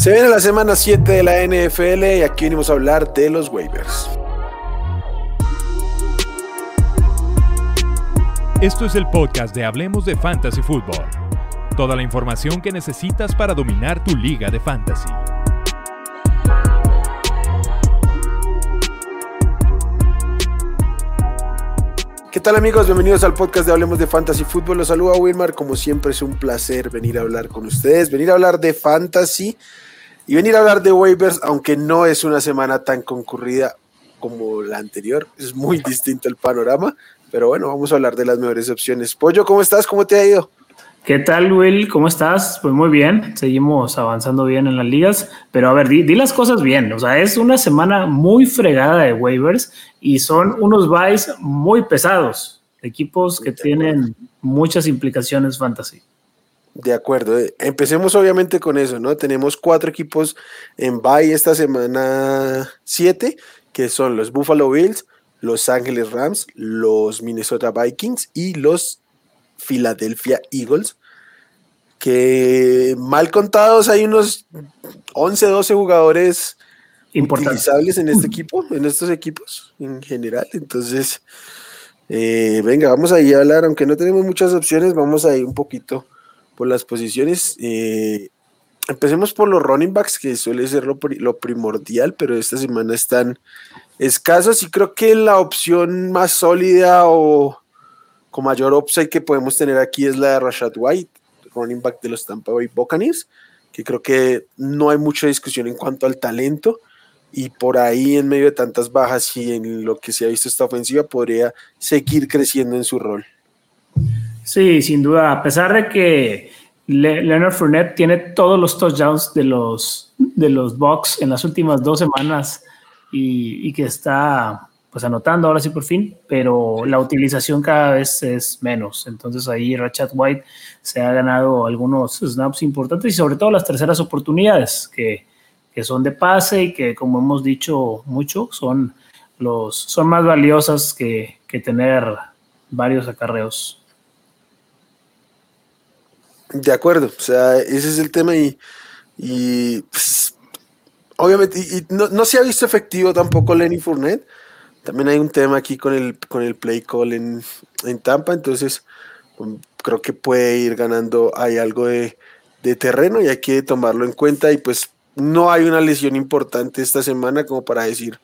Se viene la semana 7 de la NFL y aquí venimos a hablar de los waivers. Esto es el podcast de Hablemos de Fantasy Football. Toda la información que necesitas para dominar tu liga de fantasy. ¿Qué tal amigos? Bienvenidos al podcast de Hablemos de Fantasy Fútbol. Los saluda Wilmar. Como siempre es un placer venir a hablar con ustedes, venir a hablar de fantasy y venir a hablar de waivers, aunque no es una semana tan concurrida como la anterior. Es muy distinto el panorama, pero bueno, vamos a hablar de las mejores opciones. Pollo, ¿cómo estás? ¿Cómo te ha ido? ¿Qué tal, Will? ¿Cómo estás? Pues muy bien, seguimos avanzando bien en las ligas, pero a ver, di, las cosas bien. O sea, es una semana muy fregada de waivers y son unos buys muy pesados, equipos que tienen muchas implicaciones fantasy. De acuerdo, eh, empecemos obviamente con eso, ¿no? Tenemos cuatro equipos en buy esta semana 7, que son los Buffalo Bills, los Ángeles Rams, los Minnesota Vikings y los Philadelphia Eagles, que mal contados hay unos 11, 12 jugadores utilizables en este equipo, en estos equipos en general. Entonces, eh, venga, vamos a ir a hablar, aunque no tenemos muchas opciones, vamos a ir un poquito por las posiciones. Eh, empecemos por los running backs, que suele ser lo, lo, primordial, pero esta semana están escasos y creo que la opción más sólida o con mayor upside que podemos tener aquí es la de Rashad White, running back de los Tampa Bay Buccaneers, que creo que no hay mucha discusión en cuanto al talento y por ahí en medio de tantas bajas y en lo que se ha visto esta ofensiva podría seguir creciendo en su rol. Sí, sin duda, a pesar de que Leonard Fournette tiene todos los touchdowns de los, de los Bucks en las últimas dos semanas y, que está pues anotando ahora sí por fin, pero la utilización cada vez es menos. Entonces ahí Rachat White se ha ganado algunos snaps importantes y sobre todo las terceras oportunidades que, que, son de pase y que como hemos dicho mucho son, los, son más valiosas que, que tener varios acarreos. De acuerdo, o sea, ese es el tema y, y pues, obviamente y, no, no, se ha visto efectivo tampoco Lenny Fournette también hay un tema aquí con el, con el play call en, Tampa, entonces um, creo que puede ir ganando, hay algo de, terreno y hay que tomarlo en cuenta y pues no hay una lesión importante esta semana como para decir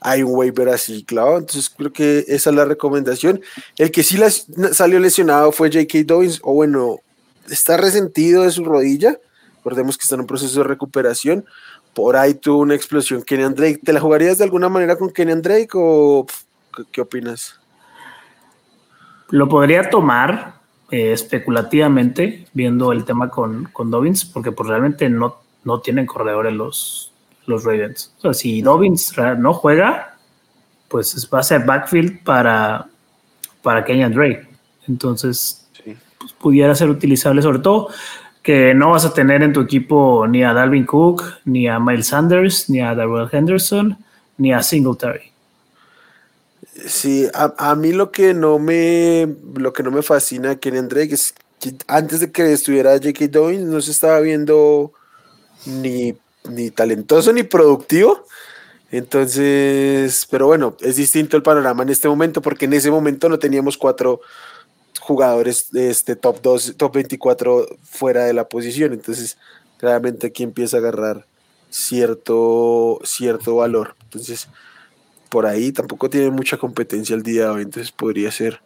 hay un waiver así clavado, entonces creo que esa es la recomendación. El que sí salió lesionado fue J.K. Dobbins, o bueno, está resentido de su rodilla, recordemos que está en un proceso de recuperación, por ahí tuvo una explosión Kenyan Drake. ¿Te la jugarías de alguna manera con Kenyan Drake o qué, opinas? Lo podría tomar eh, especulativamente, viendo el tema con, con Dobbins, porque pues realmente no, no tienen corredores los, los Ravens. O sea, si Dobbins no juega, pues va a ser backfield para, para Kenyan Drake. Entonces, pues, pudiera ser utilizable, sobre todo que no vas a tener en tu equipo ni a Dalvin Cook, ni a Miles Sanders, ni a Darrell Henderson, ni a Singletary. Sí, a, mí lo que no me lo que no me fascina Kenny Drake es que antes de que estuviera J.K. Dobbins no se estaba viendo ni, ni talentoso ni productivo. Entonces, pero bueno, es distinto el panorama en este momento porque en ese momento no teníamos cuatro jugadores de este top 2, top 24 fuera de la posición. Entonces, claramente aquí empieza a agarrar cierto, cierto valor. Entonces, por ahí tampoco tiene mucha competencia el día de hoy, entonces podría ser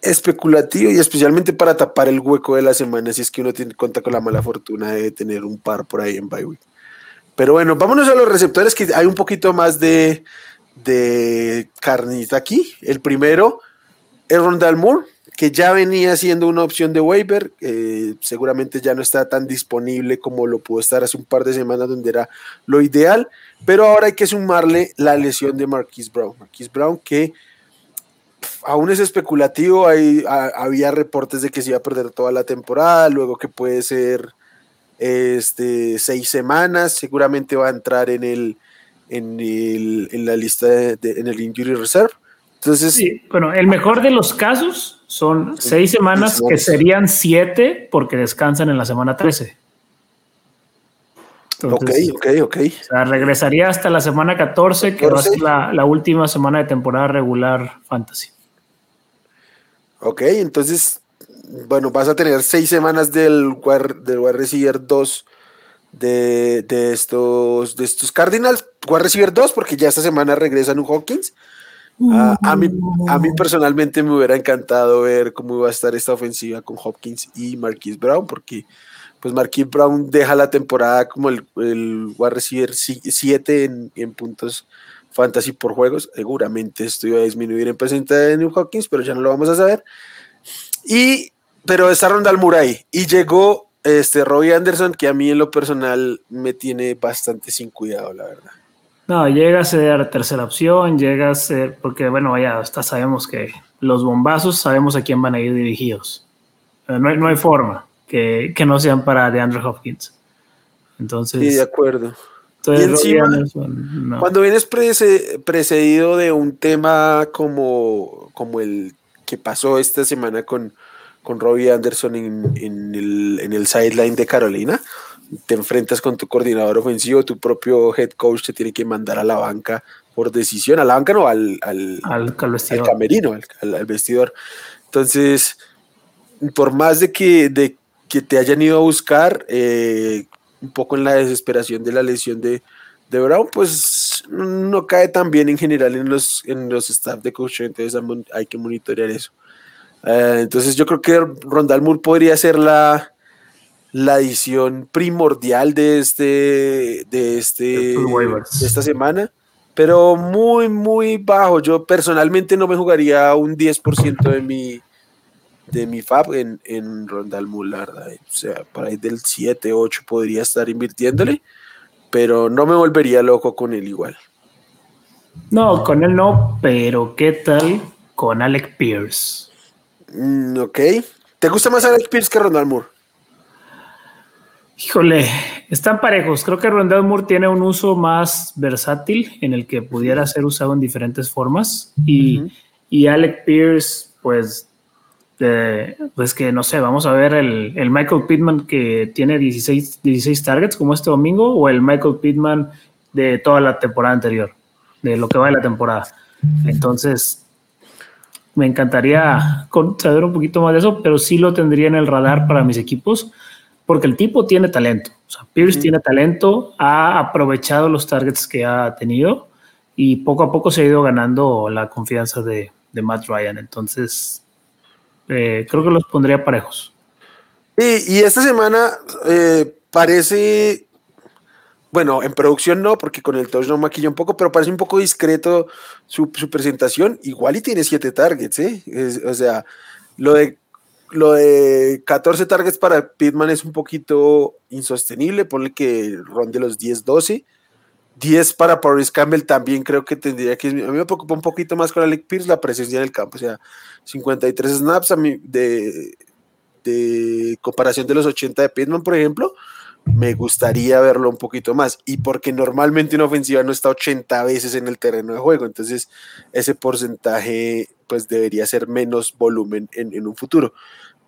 especulativo y especialmente para tapar el hueco de la semana si es que uno tiene, cuenta con la mala fortuna de tener un par por ahí en bye Pero bueno, vámonos a los receptores que hay un poquito más de, de carnita aquí. El primero es Rondal Moore, que ya venía siendo una opción de waiver, eh, seguramente ya no está tan disponible como lo pudo estar hace un par de semanas donde era lo ideal, pero ahora hay que sumarle la lesión de Marquise Brown. Marquise Brown que aún es especulativo, había reportes de que se iba a perder toda la temporada, luego que puede ser este, seis semanas, seguramente va a entrar en el en, la lista en el injury reserve. Entonces, bueno, el mejor de los casos son seis semanas que serían siete porque descansan en la semana 13. ok, ok, ok. O sea, regresaría hasta la semana 14, que va a ser la, la, última semana de temporada regular fantasy. Ok, entonces, bueno, vas a tener seis semanas del, del wide receiver 2 de, de, estos, de estos Cardinals. Wide receiver 2, porque ya esta semana regresan un Hawkins. Ah, a, mí, a mí personalmente me hubiera encantado ver cómo iba a estar esta ofensiva con Hopkins y Marquise Brown, porque pues Marquise Brown deja la temporada como el, el wide receiver 7 en, en, puntos fantasy por juegos. Seguramente esto iba a disminuir en presente de New Hopkins, pero ya no lo vamos a saber. Y, pero está Rondal Murray y llegó este Robbie Anderson, que a mí en lo personal me tiene bastante sin cuidado, la verdad. No, llega a ser tercera opción, llega a ser, porque bueno, ya hasta sabemos que los bombazos sabemos a quién van a ir dirigidos. Eh, no hay, no hay forma que, que, no sean para DeAndre Hopkins. Entonces. Sí, de acuerdo. y encima, no. cuando vienes precedido de un tema como, como el que pasó esta semana con, con Robbie Anderson en, en el, en el sideline de Carolina, te enfrentas con tu coordinador ofensivo, tu propio head coach te tiene que mandar a la banca por decisión, a la banca no, al, al, al, al camerino, al, vestidor. Entonces, por más de que, de que te hayan ido a buscar, eh, un poco en la desesperación de la lesión de, de Brown, pues no cae tan bien en general en los, en los staff de coach, entonces hay que monitorear eso. Uh, entonces yo creo que Rondal Moore podría ser la, la edición primordial de este de este de esta semana, pero muy muy bajo. Yo personalmente no me jugaría un 10% de mi de mi FAB en, en Rondal Mular, o sea, por ahí del 7, 8 podría estar invirtiéndole, pero no me volvería loco con él igual. No, con él no, pero ¿qué tal con Alec Pierce? Mm, ok. ¿Te gusta más Alec Pierce que Rondal Moore? Híjole, están parejos. Creo que Rondell Moore tiene un uso más versátil en el que pudiera ser usado en diferentes formas. Y, uh -huh. y Alec Pierce, pues, eh, pues que no sé, vamos a ver el, el, Michael Pittman que tiene 16, 16 targets como este domingo o el Michael Pittman de toda la temporada anterior, de lo que va de la temporada. Entonces, me encantaría saber un poquito más de eso, pero sí lo tendría en el radar para mis equipos porque el tipo tiene talento. O sea, Pierce mm. tiene talento, ha aprovechado los targets que ha tenido y poco a poco se ha ido ganando la confianza de, de Matt Ryan. Entonces, eh, creo que los pondría parejos. Y, y esta semana eh, parece, bueno, en producción no, porque con el touchdown maquilla un poco, pero parece un poco discreto su, su presentación. Igual y tiene siete targets, ¿eh? Es, o sea, lo de lo de 14 targets para Pittman es un poquito insostenible, ponle que ronde los 10, 12. 10 para Paris Campbell también creo que tendría que. A mí me preocupa un poquito más con Alec Pierce la presencia en el campo. O sea, 53 snaps a mí de, de comparación de los 80 de Pittman, por ejemplo. Me gustaría verlo un poquito más. Y porque normalmente una ofensiva no está 80 veces en el terreno de juego. Entonces, ese porcentaje pues debería ser menos volumen en, en un futuro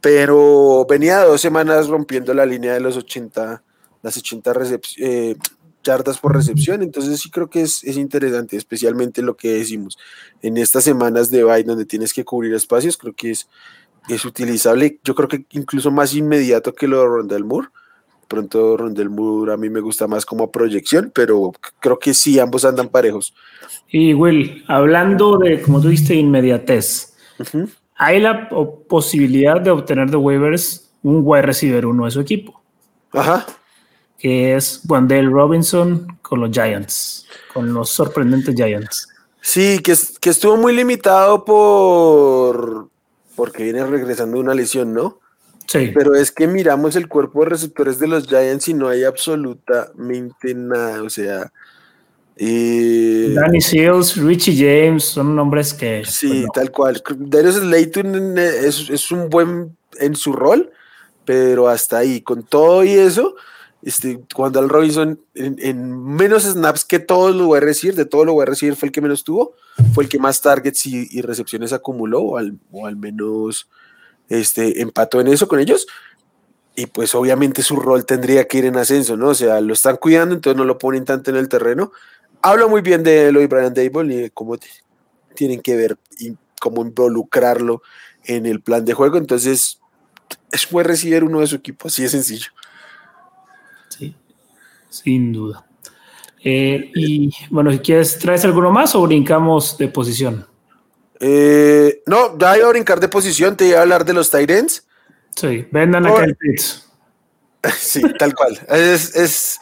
pero venía dos semanas rompiendo la línea de los 80, las 80 eh, yardas por recepción, entonces sí creo que es, es, interesante, especialmente lo que decimos en estas semanas de bye donde tienes que cubrir espacios, creo que es, es utilizable, yo creo que incluso más inmediato que lo de Rondell Moore, pronto Rondell Moore a mí me gusta más como proyección, pero creo que sí, ambos andan parejos. Y Will, hablando de, como tú dijiste, inmediatez, uh -huh hay la posibilidad de obtener de waivers un wide receiver uno de su equipo. Ajá. Que es Wandale Robinson con los Giants, con los sorprendentes Giants. Sí, que, que estuvo muy limitado por porque viene regresando una lesión, ¿no? Sí. Pero es que miramos el cuerpo de receptores de los Giants y no hay absolutamente nada. O sea, y... Danny Seals, Richie James, son nombres que. Sí, pues no. tal cual. Darius Slayton es, es, un buen en su rol, pero hasta ahí. Con todo y eso, este, cuando Al Robinson en, en, menos snaps que todos los voy a recibir, de todos los voy a recibir, fue el que menos tuvo, fue el que más targets y, y recepciones acumuló, o al, o al, menos este, empató en eso con ellos. y pues obviamente su rol tendría que ir en ascenso, ¿no? O sea, lo están cuidando, entonces no lo ponen tanto en el terreno. Habla muy bien de Eloy Brian Dable y de cómo tienen que ver y cómo involucrarlo en el plan de juego. Entonces, es buen recibir uno de su equipo, así de sencillo. Sí, sin duda. Eh, y bueno, si quieres, ¿traes alguno más o brincamos de posición? Eh, no, ya iba a brincar de posición, te iba a hablar de los Tyrants. Sí, vendan acá el Pitts. Sí, tal cual. Es, es,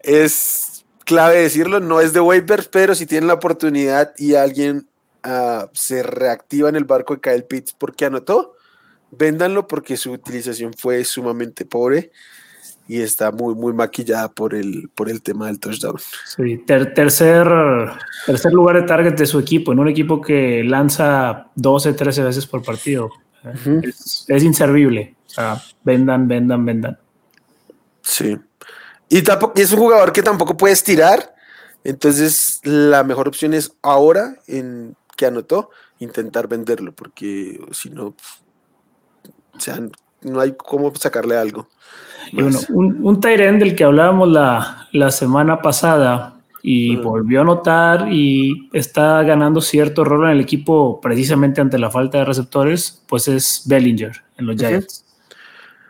es, clave decirlo, no es de waivers, pero si tienen la oportunidad y alguien uh, se reactiva en el barco de Kyle Pitts porque anotó, véndanlo porque su utilización fue sumamente pobre y está muy, muy maquillada por el, por el tema del touchdown. Sí, tercer, tercer lugar de target de su equipo, en un equipo que lanza 12, 13 veces por partido. es, inservible. O sea, vendan, vendan, vendan. Sí. Y, tampoco, es un jugador que tampoco puedes tirar. Entonces, la mejor opción es ahora, en que anotó, intentar venderlo, porque si no, o sea, no hay cómo sacarle algo. Y bueno, un, un del que hablábamos la, la semana pasada y volvió a notar y está ganando cierto rol en el equipo precisamente ante la falta de receptores, pues es Bellinger en los Giants.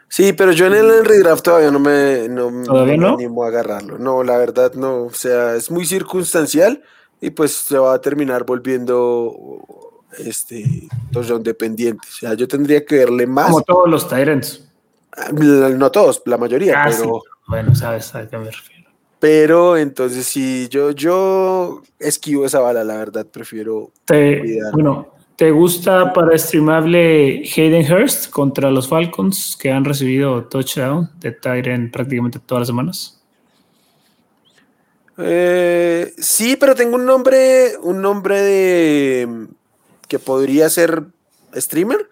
Sí, pero yo en el, redraft todavía no me, no, me animo a agarrarlo. No, la verdad no. O sea, es muy circunstancial y pues se va a terminar volviendo este touchdown dependiente. O sea, yo tendría que verle más. Como todos los Tyrants. No todos, la mayoría, pero. Bueno, sabes a qué me refiero. Pero entonces sí, yo, yo esquivo esa bala, la verdad, prefiero. Te, bueno, ¿te gusta para streamable Hayden Hurst contra los Falcons que han recibido touchdown de Tyrant prácticamente todas las semanas? Eh, sí, pero tengo un nombre, un nombre de que podría ser streamer,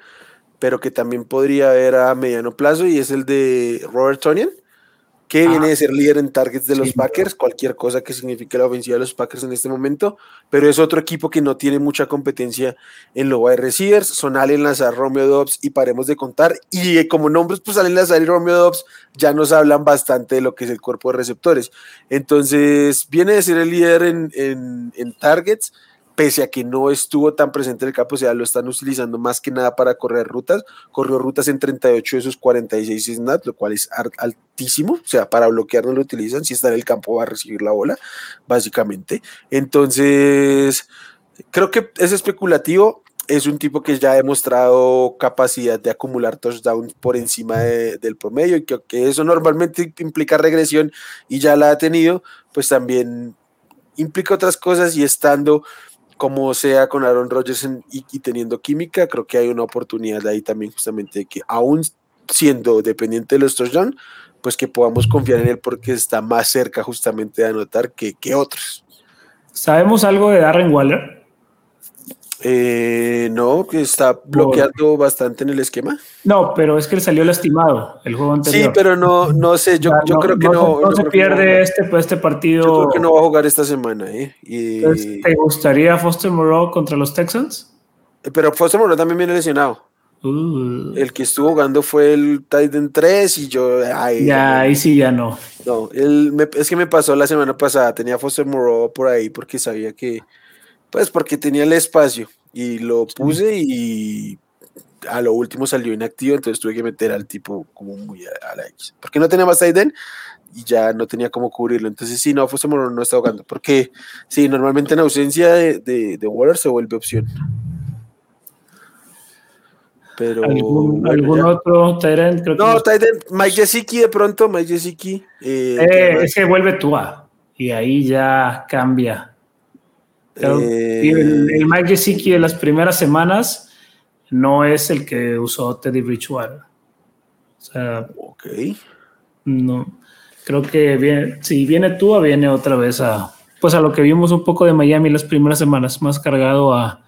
pero que también podría haber a mediano plazo, y es el de Robert Tonian, que viene de ser líder en targets de los Packers, cualquier cosa que signifique la ofensiva de los Packers en este momento, pero es otro equipo que no tiene mucha competencia en los wide receivers, son Allen Lazar, Romeo Dobbs, y paremos de contar, y como nombres, pues Allen Lazar y Romeo Dobbs ya nos hablan bastante de lo que es el cuerpo de receptores. Entonces, viene de ser el líder en, en, en targets, pese a que no estuvo tan presente en el campo, o sea, lo están utilizando más que nada para correr rutas, corrió rutas en 38 de esos 46 snaps, lo cual es altísimo, o sea, para bloquear no lo utilizan, si está en el campo va a recibir la bola, básicamente. Entonces, creo que es especulativo, es un tipo que ya ha demostrado capacidad de acumular touchdowns por encima del promedio y que, que eso normalmente implica regresión y ya la ha tenido, pues también implica otras cosas y estando como sea con Aaron Rodgers y, teniendo química, creo que hay una oportunidad ahí también justamente de que aún siendo dependiente de los touchdowns, pues que podamos confiar en él porque está más cerca justamente de anotar que, que otros. ¿Sabemos algo de Darren Waller? Eh, no, que está bloqueando bastante en el esquema. No, pero es que él salió lastimado el juego anterior. Sí, pero no, no sé, yo, yo creo que no. No, se pierde este, este partido. Yo creo que no va a jugar esta semana. ¿eh? ¿Te gustaría Foster Moreau contra los Texans? Pero Foster Moreau también viene lesionado. Uh. El que estuvo jugando fue el Titan 3 y yo. ya, ahí sí, ya no. No, él es que me pasó la semana pasada. Tenía Foster Moreau por ahí porque sabía que pues porque tenía el espacio y lo puse y a lo último salió inactivo, entonces tuve que meter al tipo como muy a, la X. Porque no tenía más Aiden y ya no tenía cómo cubrirlo. Entonces, sí, no, Foster no está jugando. Porque, sí, normalmente en ausencia de, de, de Waller se vuelve opción. Pero. ¿Algún, otro Tyrant? no, Tyrant, Mike Gesicki de pronto, Mike Gesicki. Eh, eh, ese vuelve Tua. Y ahí ya cambia el, el, Mike Gesicki de las primeras semanas no es el que usó Teddy Bridgewater. O sea, ok. No, creo que viene, si viene tú, viene otra vez a, pues a lo que vimos un poco de Miami las primeras semanas, más cargado a,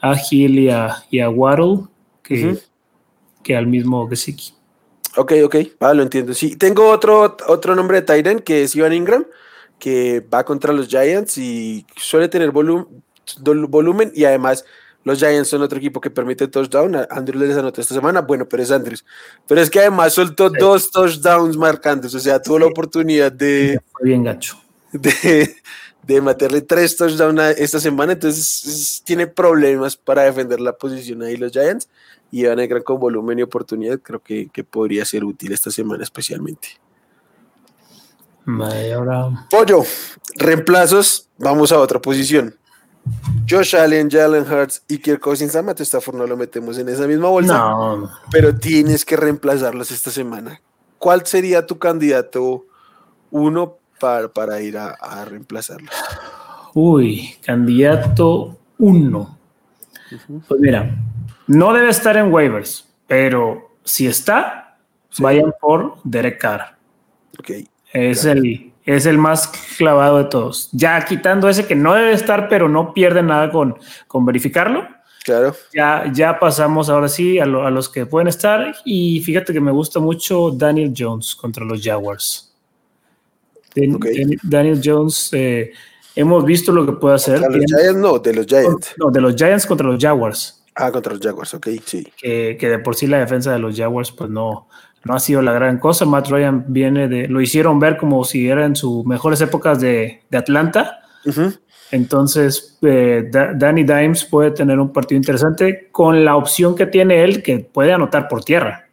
a Hill y a, y a Waddle que, que al mismo Gesicki. Ok, ok, ah, lo entiendo. Sí, tengo otro, otro nombre de Titan que es Ivan Ingram que va contra los Giants y suele tener volumen y además Los Giants son otro equipo que permite touchdown. Andrews les anotó esta semana. Bueno, pero es Andrews. Pero es que además soltó dos touchdowns marcantes. O sea, tuvo la oportunidad de. bien gacho. De, de meterle tres touchdowns esta semana. Entonces tiene problemas para defender la posición ahí los Giants. Y van a gran con volumen y oportunidad. Creo que, que podría ser útil esta semana especialmente. Ahora... Pollo, reemplazos. Vamos a otra posición. Josh Allen, Jalen Hurts y Kirk Cousins a Stafford no lo metemos en esa misma bolsa, no. pero tienes que reemplazarlos esta semana. ¿Cuál sería tu candidato uno para, para ir a, a, reemplazarlos? Uy, candidato uno. Pues mira, no debe estar en waivers, pero si está, vayan por Derek Carr. Okay. Es el es el más clavado de todos. Ya quitando ese que no debe estar, pero no pierde nada con, con verificarlo. Claro. Ya, ya pasamos ahora sí a, los que pueden estar. Y fíjate que me gusta mucho Daniel Jones contra los Jaguars. Daniel Jones, eh, hemos visto lo que puede hacer. los Giants no, de los Giants. No, de los Giants contra los Jaguars. Ah, contra los Jaguars, ok, sí. Que, que de por sí la defensa de los Jaguars, pues no, no ha sido la gran cosa. Matt Ryan viene de, lo hicieron ver como si era en sus mejores épocas de, Atlanta. Entonces, eh, Danny Dimes puede tener un partido interesante con la opción que tiene él, que puede anotar por tierra.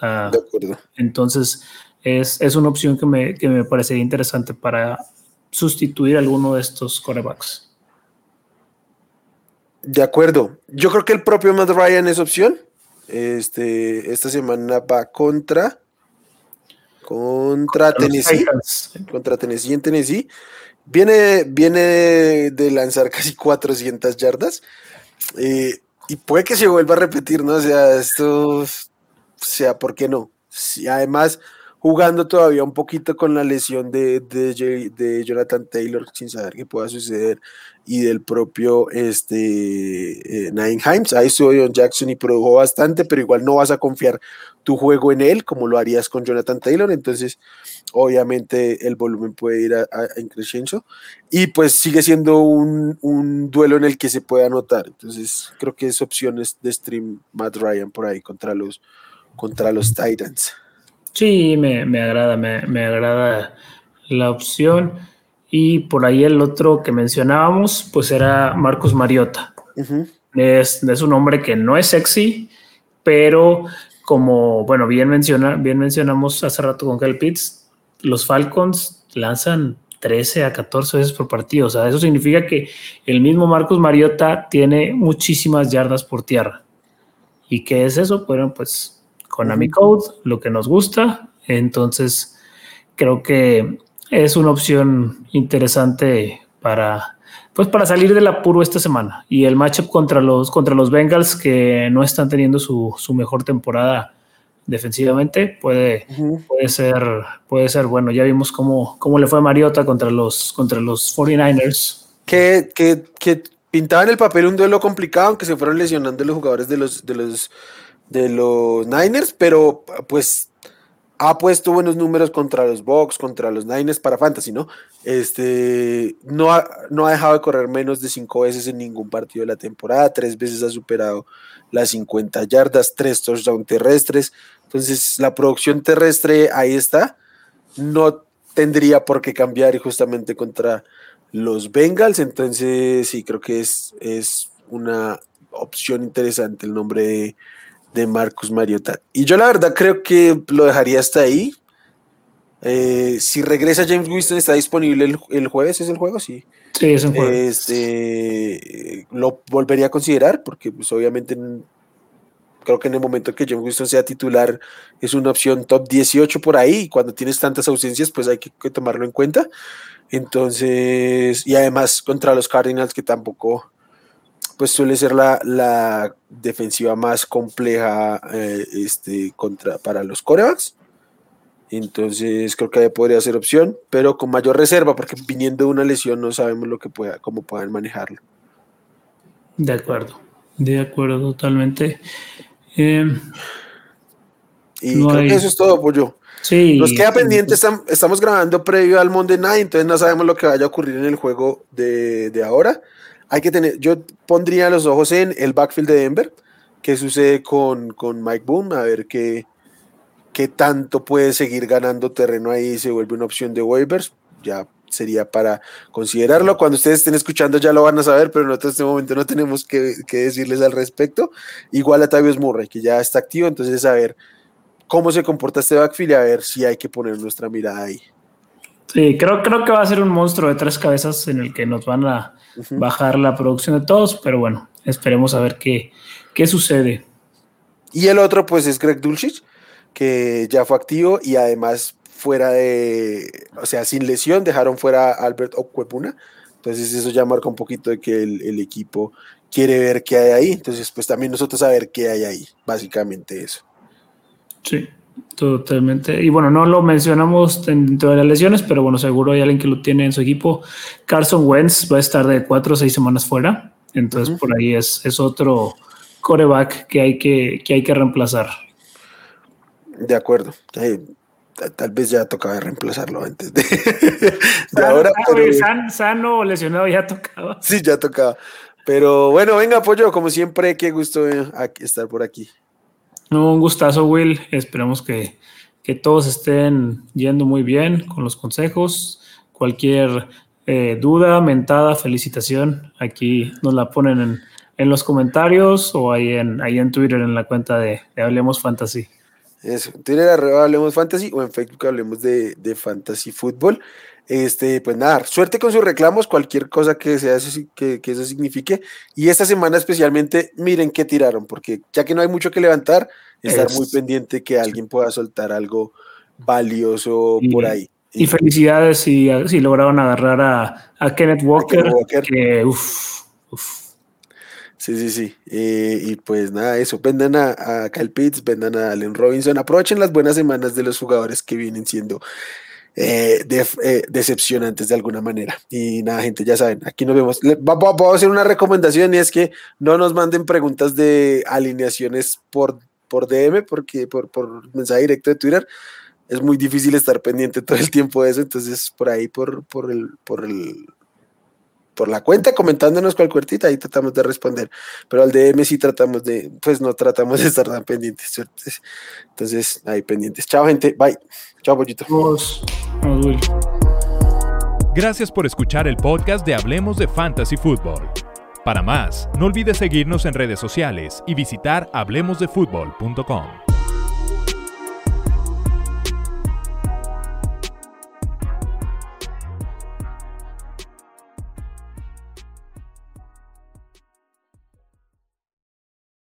de acuerdo. Entonces, es, es una opción que me, que me, parecería interesante para sustituir a alguno de estos corebacks. De acuerdo. Yo creo que el propio Matt Ryan es opción. Este, esta semana va contra contra, Tennessee. Contra Tennessee en Tennessee. Viene, viene de lanzar casi 400 yardas. Eh, y puede que se vuelva a repetir, ¿no? O sea, esto, o sea, ¿por qué no? Si además, jugando todavía un poquito con la lesión de, de, Jonathan Taylor, sin saber qué pueda suceder, y del propio este, eh, Nine Himes. Ahí estuvo John Jackson y produjo bastante, pero igual no vas a confiar tu juego en él como lo harías con Jonathan Taylor. Entonces, obviamente, el volumen puede ir a, a, y pues sigue siendo un, un, duelo en el que se puede anotar. Entonces, creo que es opciones de stream Matt Ryan por ahí contra los, contra los Titans. Sí, me, me agrada, me, me, agrada la opción. Y por ahí el otro que mencionábamos, pues era Marcos Mariota. es, es, un hombre que no es sexy, pero como, bueno, bien, menciona, bien mencionamos hace rato con Kel Pitts, los Falcons lanzan 13 a 14 veces por partido. O sea, eso significa que el mismo Marcos Mariota tiene muchísimas yardas por tierra. ¿Y qué es eso? Bueno, pues Konami Code, lo que nos gusta. Entonces, creo que es una opción interesante para, pues para salir del apuro esta semana. Y el matchup contra los, contra los Bengals, que no están teniendo su, mejor temporada defensivamente, puede, puede, ser, puede ser bueno. Ya vimos cómo, cómo le fue a Mariota contra los, contra los 49ers. Que, que, que pintaban el papel un duelo complicado, aunque se fueron lesionando los jugadores de los, de los de los Niners, pero pues ha puesto buenos números contra los Bucks, contra los Niners para Fantasy, ¿no? Este, no ha, no ha dejado de correr menos de cinco veces en ningún partido de la temporada, tres veces ha superado las 50 yardas, tres touchdowns terrestres, entonces la producción terrestre ahí está, no tendría por qué cambiar justamente contra los Bengals, entonces sí, creo que es, es una opción interesante el nombre de Marcus Mariota. Y yo la verdad creo que lo dejaría hasta ahí. Eh, si regresa James Winston, está disponible el, jueves, ¿es el juego? Sí. Sí, es el jueves. Este, lo volvería a considerar porque pues obviamente creo que en el momento que James Winston sea titular es una opción top 18 por ahí y cuando tienes tantas ausencias pues hay que, que tomarlo en cuenta. Entonces, y además contra los Cardinals que tampoco pues suele ser la, defensiva más compleja eh, este, contra, para los corebacks. Entonces creo que podría ser opción, pero con mayor reserva, porque viniendo de una lesión no sabemos lo que pueda, cómo puedan manejarlo. De acuerdo, de acuerdo totalmente. Eh, y creo que eso es todo, Pollo. Sí. Nos queda pendiente, estamos grabando previo al Monday Night, entonces no sabemos lo que vaya a ocurrir en el juego de, de ahora. Hay que tener, yo pondría los ojos en el backfield de Denver, qué sucede con, con Mike Boone, a ver qué, qué tanto puede seguir ganando terreno ahí, se vuelve una opción de waivers, ya sería para considerarlo. Cuando ustedes estén escuchando ya lo van a saber, pero nosotros en este momento no tenemos que, decirles al respecto. Igual a Tavius Murray, que ya está activo, entonces a ver cómo se comporta este backfield y a ver si hay que poner nuestra mirada ahí. Sí, creo, creo que va a ser un monstruo de tres cabezas en el que nos van a bajar la producción de todos, pero bueno, esperemos a ver qué, qué sucede. Y el otro, pues, es Greg Dulcich, que ya fue activo y además fuera de, o sea, sin lesión, dejaron fuera a Albert Okwepuna. Entonces eso ya marca un poquito de que el, equipo quiere ver qué hay ahí. Entonces, pues también nosotros saber qué hay ahí, básicamente eso. Sí, totalmente. Y bueno, no lo mencionamos dentro de las lesiones, pero bueno, seguro hay alguien que lo tiene en su equipo. Carson Wentz va a estar de cuatro o seis semanas fuera. Entonces, por ahí es, es otro coreback que hay que, que hay que reemplazar. De acuerdo tal vez ya tocaba reemplazarlo antes de, ahora. sano lesionado ya tocaba. Sí, ya tocaba. Pero bueno, venga, Pollo, como siempre, qué gusto eh, estar por aquí. Un gustazo, Will. Esperamos que, todos estén yendo muy bien con los consejos. Cualquier eh, duda, mentada, felicitación, aquí nos la ponen en, los comentarios o ahí en, ahí en Twitter en la cuenta de Hablemos Fantasy. Eso, en Twitter arriba hablemos fantasy o en Facebook hablemos de, fantasy fútbol. Este, pues nada, suerte con sus reclamos, cualquier cosa que sea que, eso signifique. Y esta semana especialmente, miren qué tiraron, porque ya que no hay mucho que levantar, estar muy pendiente que alguien pueda soltar algo valioso por ahí. Y, felicidades si, si lograron agarrar a, Kenneth Walker, que uff, Sí, sí, sí. Eh, y pues nada, eso. Vendan a, a Kyle Pitts, vendan a Allen Robinson. Aprovechen las buenas semanas de los jugadores que vienen siendo eh, eh, decepcionantes de alguna manera. Y nada, gente, ya saben, aquí nos vemos. Vamos a hacer una recomendación y es que no nos manden preguntas de alineaciones por, por DM, porque por, por mensaje directo de Twitter es muy difícil estar pendiente todo el tiempo de eso. Entonces, por ahí, por, por el, por el por la cuenta comentándonos cual cuartita, ahí tratamos de responder. Pero al DM sí tratamos de, pues no tratamos de estar tan pendientes. Entonces, ahí pendientes. Chao, gente. Bye. Chao, pollito. Gracias por escuchar el podcast de Hablemos de Fantasy Football. Para más, no olvides seguirnos en redes sociales y visitar hablemosdefutbol.com.